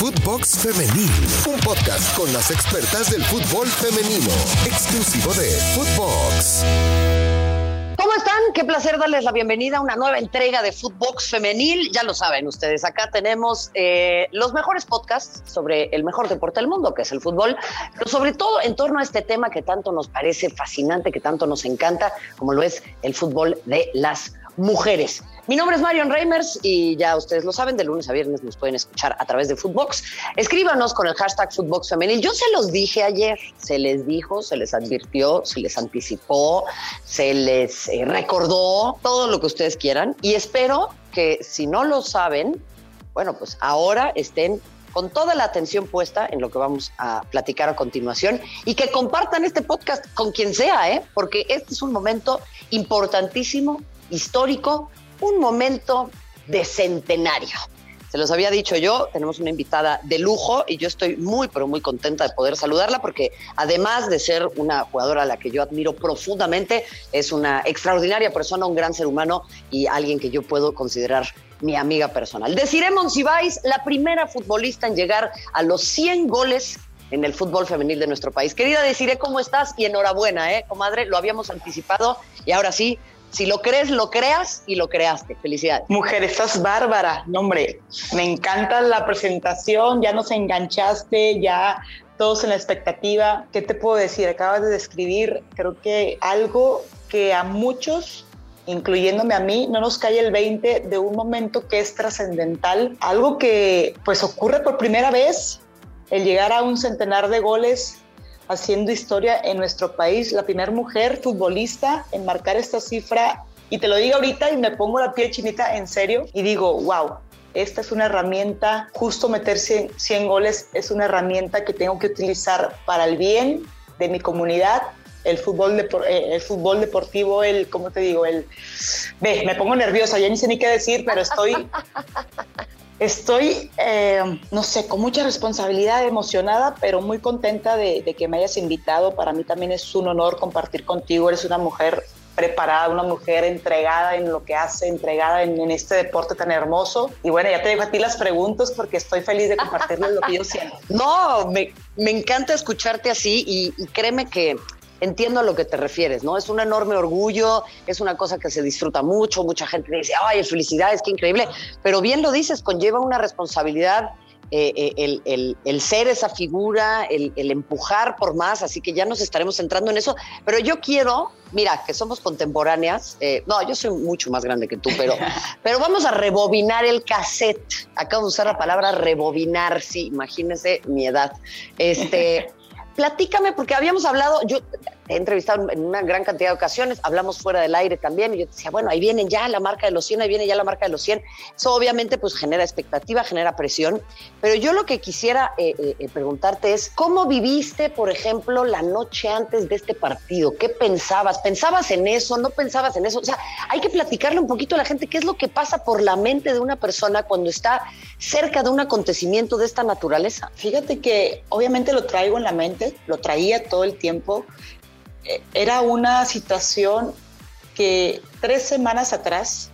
Footbox Femenil, un podcast con las expertas del fútbol femenino, exclusivo de Footbox. ¿Cómo están? Qué placer darles la bienvenida a una nueva entrega de Footbox Femenil. Ya lo saben ustedes, acá tenemos eh, los mejores podcasts sobre el mejor deporte del mundo, que es el fútbol, pero sobre todo en torno a este tema que tanto nos parece fascinante, que tanto nos encanta, como lo es el fútbol de las mujeres. Mi nombre es Marion Reimers y ya ustedes lo saben, de lunes a viernes nos pueden escuchar a través de Footbox. Escríbanos con el hashtag Footbox Femenil. Yo se los dije ayer, se les dijo, se les advirtió, se les anticipó, se les eh, recordó, todo lo que ustedes quieran. Y espero que si no lo saben, bueno, pues ahora estén con toda la atención puesta en lo que vamos a platicar a continuación y que compartan este podcast con quien sea, ¿eh? porque este es un momento importantísimo, histórico, un momento de centenario. Se los había dicho yo, tenemos una invitada de lujo y yo estoy muy, pero muy contenta de poder saludarla porque además de ser una jugadora a la que yo admiro profundamente, es una extraordinaria persona, un gran ser humano y alguien que yo puedo considerar mi amiga personal. Desiree Monsiváis, la primera futbolista en llegar a los 100 goles en el fútbol femenil de nuestro país. Querida Desiree, ¿cómo estás? Y enhorabuena, ¿eh? Comadre, lo habíamos anticipado y ahora sí, si lo crees, lo creas y lo creaste. Felicidades. Mujer, estás bárbara. No, hombre, me encanta la presentación, ya nos enganchaste, ya todos en la expectativa. ¿Qué te puedo decir? Acabas de describir, creo que algo que a muchos incluyéndome a mí, no nos cae el 20 de un momento que es trascendental, algo que pues ocurre por primera vez, el llegar a un centenar de goles haciendo historia en nuestro país, la primera mujer futbolista en marcar esta cifra. Y te lo digo ahorita y me pongo la piel chinita en serio y digo, wow, esta es una herramienta, justo meterse 100 goles es una herramienta que tengo que utilizar para el bien de mi comunidad, el fútbol, eh, el fútbol deportivo, el, ¿cómo te digo? El, ve, me pongo nerviosa, ya ni sé ni qué decir, pero estoy Estoy, eh, no sé, con mucha responsabilidad, emocionada, pero muy contenta de, que me hayas invitado. Para mí también es un honor compartir contigo. Eres una mujer preparada, una mujer entregada en lo que hace, entregada en, este deporte tan hermoso. Y bueno, ya te dejo a ti las preguntas porque estoy feliz de compartirles lo que yo siento. No, me, encanta escucharte así y créeme que entiendo a lo que te refieres, ¿no? Es un enorme orgullo, es una cosa que se disfruta mucho, mucha gente dice, ay, felicidades, qué increíble, pero bien lo dices, conlleva una responsabilidad. Eh, eh, el, ser esa figura, el, empujar por más, así que ya nos estaremos centrando en eso. Pero yo quiero, mira, que somos contemporáneas, eh, no, yo soy mucho más grande que tú, pero, pero vamos a rebobinar el cassette. Acabo de usar la palabra rebobinar, sí, imagínense mi edad. Este, platícame, porque habíamos hablado, yo he entrevistado en una gran cantidad de ocasiones, hablamos fuera del aire también, y yo decía, bueno, ahí vienen ya la marca de los 100, ahí viene ya la marca de los 100. Eso obviamente pues genera expectativa, genera presión, pero yo lo que quisiera eh, eh, eh, preguntarte es, ¿cómo viviste, por ejemplo, la noche antes de este partido? ¿Qué pensabas? ¿Pensabas en eso? ¿No pensabas en eso? O sea, hay que platicarle un poquito a la gente qué es lo que pasa por la mente de una persona cuando está cerca de un acontecimiento de esta naturaleza. Fíjate que obviamente lo traigo en la mente, lo traía todo el tiempo era una situación que tres semanas atrás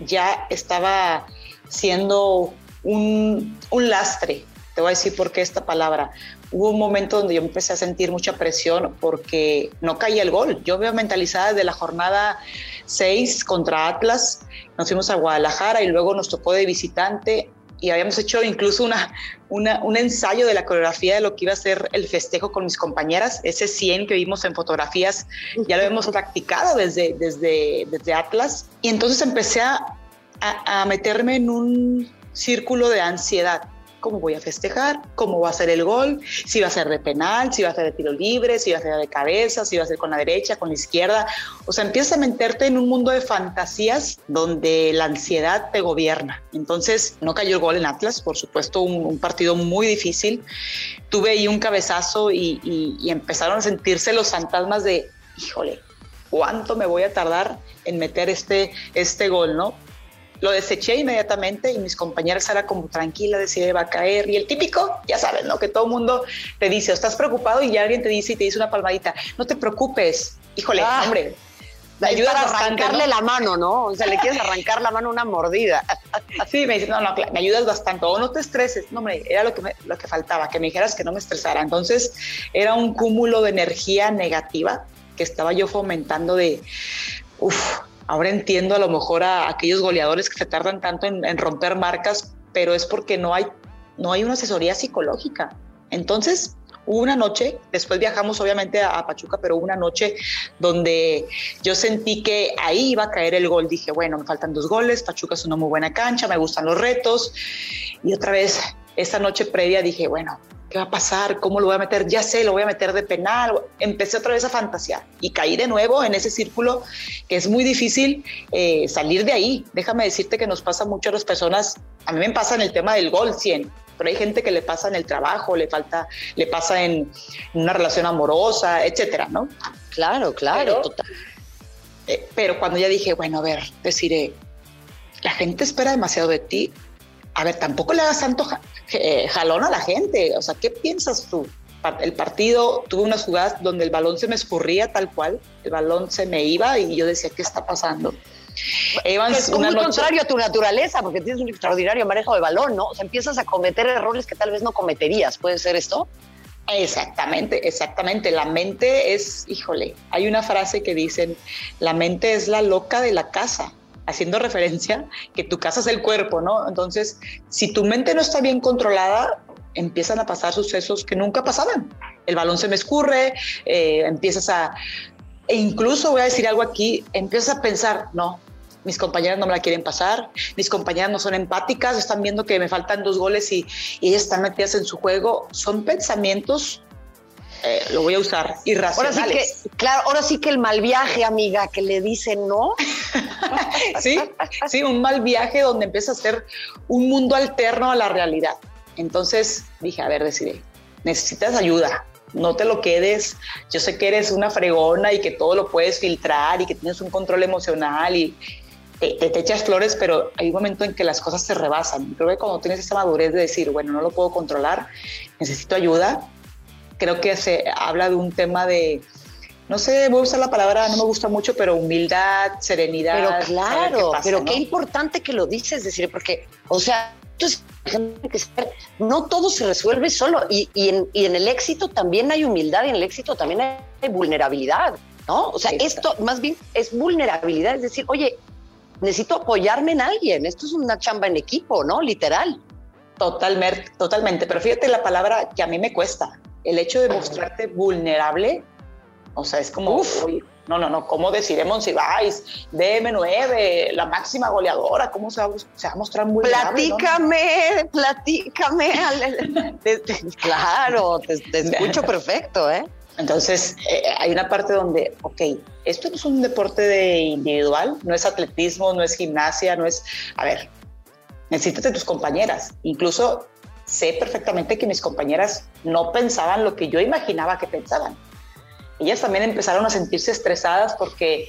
ya estaba siendo un, lastre. Te voy a decir por qué esta palabra. Hubo un momento donde yo empecé a sentir mucha presión porque no caía el gol. Yo veo mentalizada desde la jornada 6 contra Atlas. Nos fuimos a Guadalajara y luego nos tocó de visitante y habíamos hecho incluso una, un ensayo de la coreografía de lo que iba a ser el festejo con mis compañeras. Ese 100 que vimos en fotografías ya lo hemos practicado desde, desde, desde Atlas. Y entonces empecé a, a meterme en un círculo de ansiedad cómo voy a festejar, cómo va a ser el gol, si va a ser de penal, si va a ser de tiro libre, si va a ser de cabeza, si va a ser con la derecha, con la izquierda. O sea, empiezas a meterte en un mundo de fantasías donde la ansiedad te gobierna. Entonces, no cayó el gol en Atlas, por supuesto, un, partido muy difícil. Tuve ahí un cabezazo y, y empezaron a sentirse los fantasmas de, híjole, ¿cuánto me voy a tardar en meter este, este gol, no? Lo deseché inmediatamente y mis compañeras era como tranquila, decía va a caer. Y el típico, ya sabes, ¿no? Que todo el mundo te dice, estás preocupado y alguien te dice y te dice una palmadita, no te preocupes. Híjole, ah. hombre, Me ayudas a arrancarle la mano, ¿no? O sea, le quieres arrancar la mano una mordida. Sí, me dice, no, no, me ayudas bastante. O no te estreses. No, hombre, era lo que, lo que faltaba, que me dijeras que no me estresara. Entonces, era un cúmulo de energía negativa que estaba yo fomentando de, uff, ahora entiendo a lo mejor a aquellos goleadores que se tardan tanto en, romper marcas, pero es porque no hay, no hay una asesoría psicológica. Entonces, Hubo una noche, después viajamos obviamente a, Pachuca, pero una noche donde yo sentí que ahí iba a caer el gol. Dije, bueno, me faltan dos goles, Pachuca es una muy buena cancha, me gustan los retos. Y otra vez, esa noche previa dije, bueno, ¿qué va a pasar? ¿Cómo lo voy a meter? Ya sé, lo voy a meter de penal. Empecé otra vez a fantasear y caí de nuevo en ese círculo que es muy difícil eh, salir de ahí. Déjame decirte que nos pasa mucho a las personas, a mí me pasa en el tema del gol 100 pero hay gente que le pasa en el trabajo, le falta, le pasa en una relación amorosa, etcétera, ¿no? Claro, claro, total. Eh, pero cuando ya dije, bueno, a ver, deciré, la gente espera demasiado de ti. A ver, tampoco le hagas tanto eh, jalón a la gente. O sea, ¿qué piensas tú? El partido, tuve unas jugadas donde el balón se me escurría tal cual, el balón se me iba y yo decía, ¿qué está pasando? es muy contrario a tu naturaleza, porque tienes un extraordinario manejo de balón, ¿no? O sea, empiezas a cometer errores que tal vez no cometerías. ¿Puede ser esto? Exactamente, exactamente. La mente es, híjole, hay una frase que dicen, la mente es la loca de la casa, haciendo referencia que tu casa es el cuerpo, ¿no? Entonces, si tu mente no está bien controlada, empiezan a pasar sucesos que nunca pasaban. El balón se me escurre, eh, empiezas a... E incluso voy a decir algo aquí, empiezas a pensar, no, mis compañeras no me la quieren pasar, mis compañeras no son empáticas, están viendo que me faltan dos goles y, ellas están metidas en su juego. Son pensamientos eh, lo voy a usar, irracionales. Ahora sí que, claro, ahora sí que el mal viaje, amiga, que le dicen no. sí, sí, un mal viaje donde empieza a ser un mundo alterno a la realidad. Entonces dije, a ver, decidí, necesitas ayuda, no te lo quedes. Yo sé que eres una fregona y que todo lo puedes filtrar y que tienes un control emocional y, te, echas flores, pero hay un momento en que las cosas se rebasan. Creo que cuando tienes esa madurez de decir, bueno, no lo puedo controlar, necesito ayuda, creo que se habla de un tema de, no sé, voy a usar la palabra, no me gusta mucho, pero humildad, serenidad. Pero claro, pero qué importante que lo dices, decir, porque, o sea, no todo se resuelve solo y, en, y, en, el éxito también hay humildad y en el éxito también hay vulnerabilidad, ¿no? O sea, esto más bien es vulnerabilidad, es decir, oye, necesito apoyarme en alguien. Esto es una chamba en equipo, ¿no? Literal. Totalmente, totalmente. Pero fíjate la palabra que a mí me cuesta. El hecho de mostrarte vulnerable, o sea, es como, Uf. no, no, no, ¿cómo decir Monsiváis, DM9, la máxima goleadora? ¿Cómo se va, se va a mostrar vulnerable? Platícame, platícame. claro, te, te escucho perfecto, ¿eh? Entonces, eh, hay una parte donde, ok, esto no es un deporte de individual, no es atletismo, no es gimnasia, no es, a ver, necesitas de tus compañeras. Incluso sé perfectamente que mis compañeras no pensaban lo que yo imaginaba que pensaban. Ellas también empezaron a sentirse estresadas porque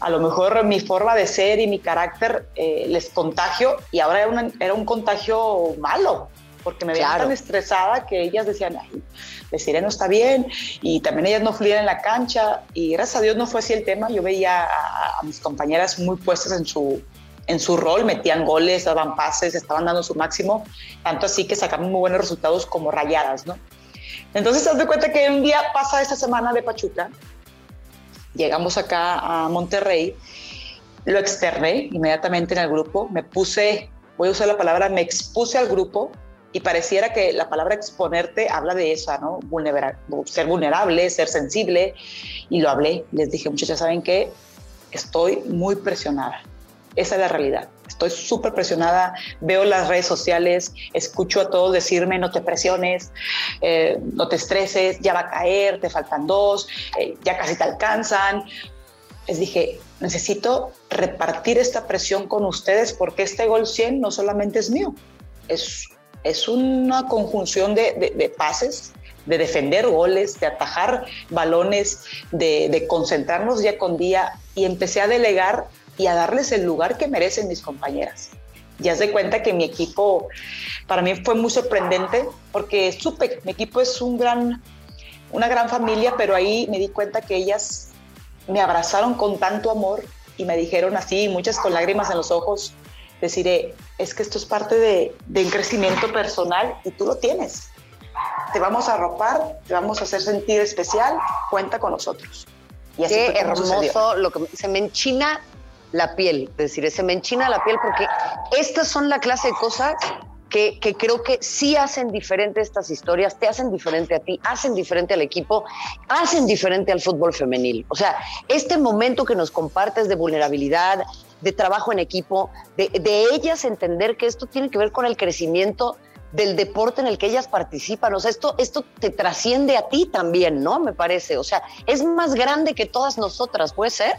a lo mejor mi forma de ser y mi carácter eh, les contagio y ahora era, era un contagio malo, porque me veían tan estresada que ellas decían, Ay, decir, no está bien, y también ellas no fluían en la cancha, y gracias a Dios no fue así el tema, yo veía a, mis compañeras muy puestas en su, en su rol, metían goles, daban pases, estaban dando su máximo, tanto así que sacaban muy buenos resultados como rayadas, ¿no? Entonces, te das cuenta que un día pasa esa semana de Pachuca, llegamos acá a Monterrey, lo externé inmediatamente en el grupo, me puse, voy a usar la palabra, me expuse al grupo y pareciera que la palabra exponerte habla de eso, ¿no? ser vulnerable, ser sensible. Y lo hablé. Les dije, muchachas, ¿saben qué? Estoy muy presionada. Esa es la realidad. Estoy súper presionada. Veo las redes sociales, escucho a todos decirme, no te presiones, eh, no te estreses, ya va a caer, te faltan dos, eh, ya casi te alcanzan. Les dije, necesito repartir esta presión con ustedes porque este gol 100 no solamente es mío, es es una conjunción de, pases, de defender goles, de atajar balones, de, concentrarnos día con día y empecé a delegar y a darles el lugar que merecen mis compañeras. Ya se cuenta que mi equipo para mí fue muy sorprendente porque supe, mi equipo es un gran, una gran familia, pero ahí me di cuenta que ellas me abrazaron con tanto amor y me dijeron así, muchas con lágrimas en los ojos, deciré, es que esto es parte de, de un crecimiento personal y tú lo tienes. Te vamos a arropar, te vamos a hacer sentir especial, cuenta con nosotros. Y así Qué hermoso lo que se me enchina la piel, es decir, se me enchina la piel porque estas son la clase de cosas que, creo que sí hacen diferente estas historias, te hacen diferente a ti, hacen diferente al equipo, hacen diferente al fútbol femenil. O sea, este momento que nos compartes de vulnerabilidad, de trabajo en equipo, de, de ellas entender que esto tiene que ver con el crecimiento del deporte en el que ellas participan. O sea, esto, esto te trasciende a ti también, ¿no? Me parece. O sea, es más grande que todas nosotras, ¿puede ser?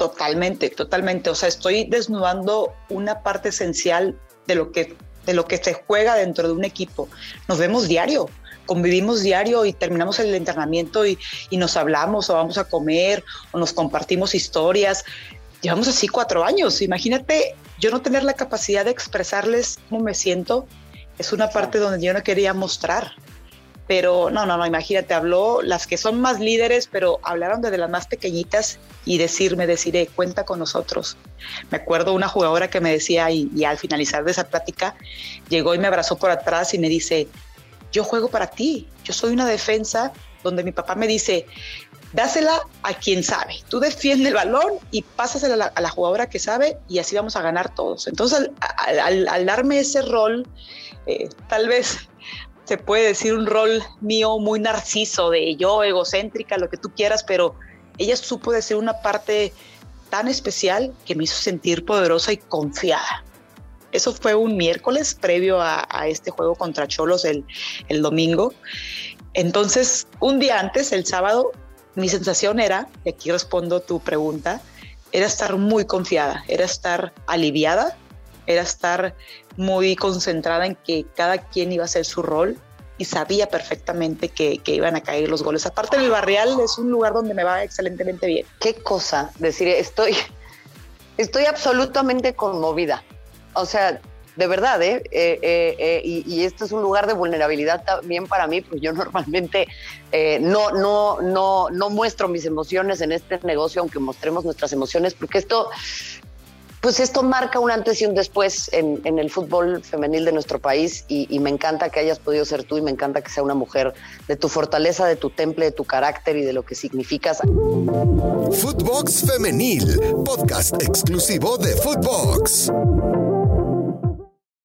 Totalmente, totalmente. O sea, estoy desnudando una parte esencial de lo que de lo que se juega dentro de un equipo. Nos vemos diario, convivimos diario y terminamos el entrenamiento y, nos hablamos o vamos a comer o nos compartimos historias. Llevamos así cuatro años. Imagínate yo no tener la capacidad de expresarles cómo me siento. Es una parte donde yo no quería mostrar. Pero no, no, no, imagínate, habló las que son más líderes, pero hablaron desde las más pequeñitas y decirme, deciré, cuenta con nosotros. Me acuerdo una jugadora que me decía, y, al finalizar de esa plática, llegó y me abrazó por atrás y me dice, yo juego para ti, yo soy una defensa donde mi papá me dice, dásela a quien sabe. Tú defiende el balón y pásasela a la, jugadora que sabe y así vamos a ganar todos. Entonces, al, darme ese rol, eh, tal vez se puede decir un rol mío muy narciso, de yo egocéntrica, lo que tú quieras, pero ella supo decir una parte tan especial que me hizo sentir poderosa y confiada. Eso fue un miércoles previo a, este juego contra Cholos el, el domingo. Entonces, un día antes, el sábado, mi sensación era, y aquí respondo tu pregunta, era estar muy confiada, era estar aliviada, era estar muy concentrada en que cada quien iba a hacer su rol y sabía perfectamente que, iban a caer los goles. Aparte, el Barrial es un lugar donde me va excelentemente bien. Qué cosa, decir, estoy, estoy absolutamente conmovida. O sea, de verdad, ¿eh? eh, eh, eh y, y, es un lugar de vulnerabilidad también para mí, pues yo normalmente no, no, no, no muestro mis emociones en este negocio, aunque mostremos nuestras emociones, porque esto pues esto marca un antes y un después en, el fútbol femenil de nuestro país y, me encanta que hayas podido ser tú y me encanta que sea una mujer de tu fortaleza, de tu temple, de tu carácter y de lo que significas. Footbox Femenil, podcast exclusivo de Footbox.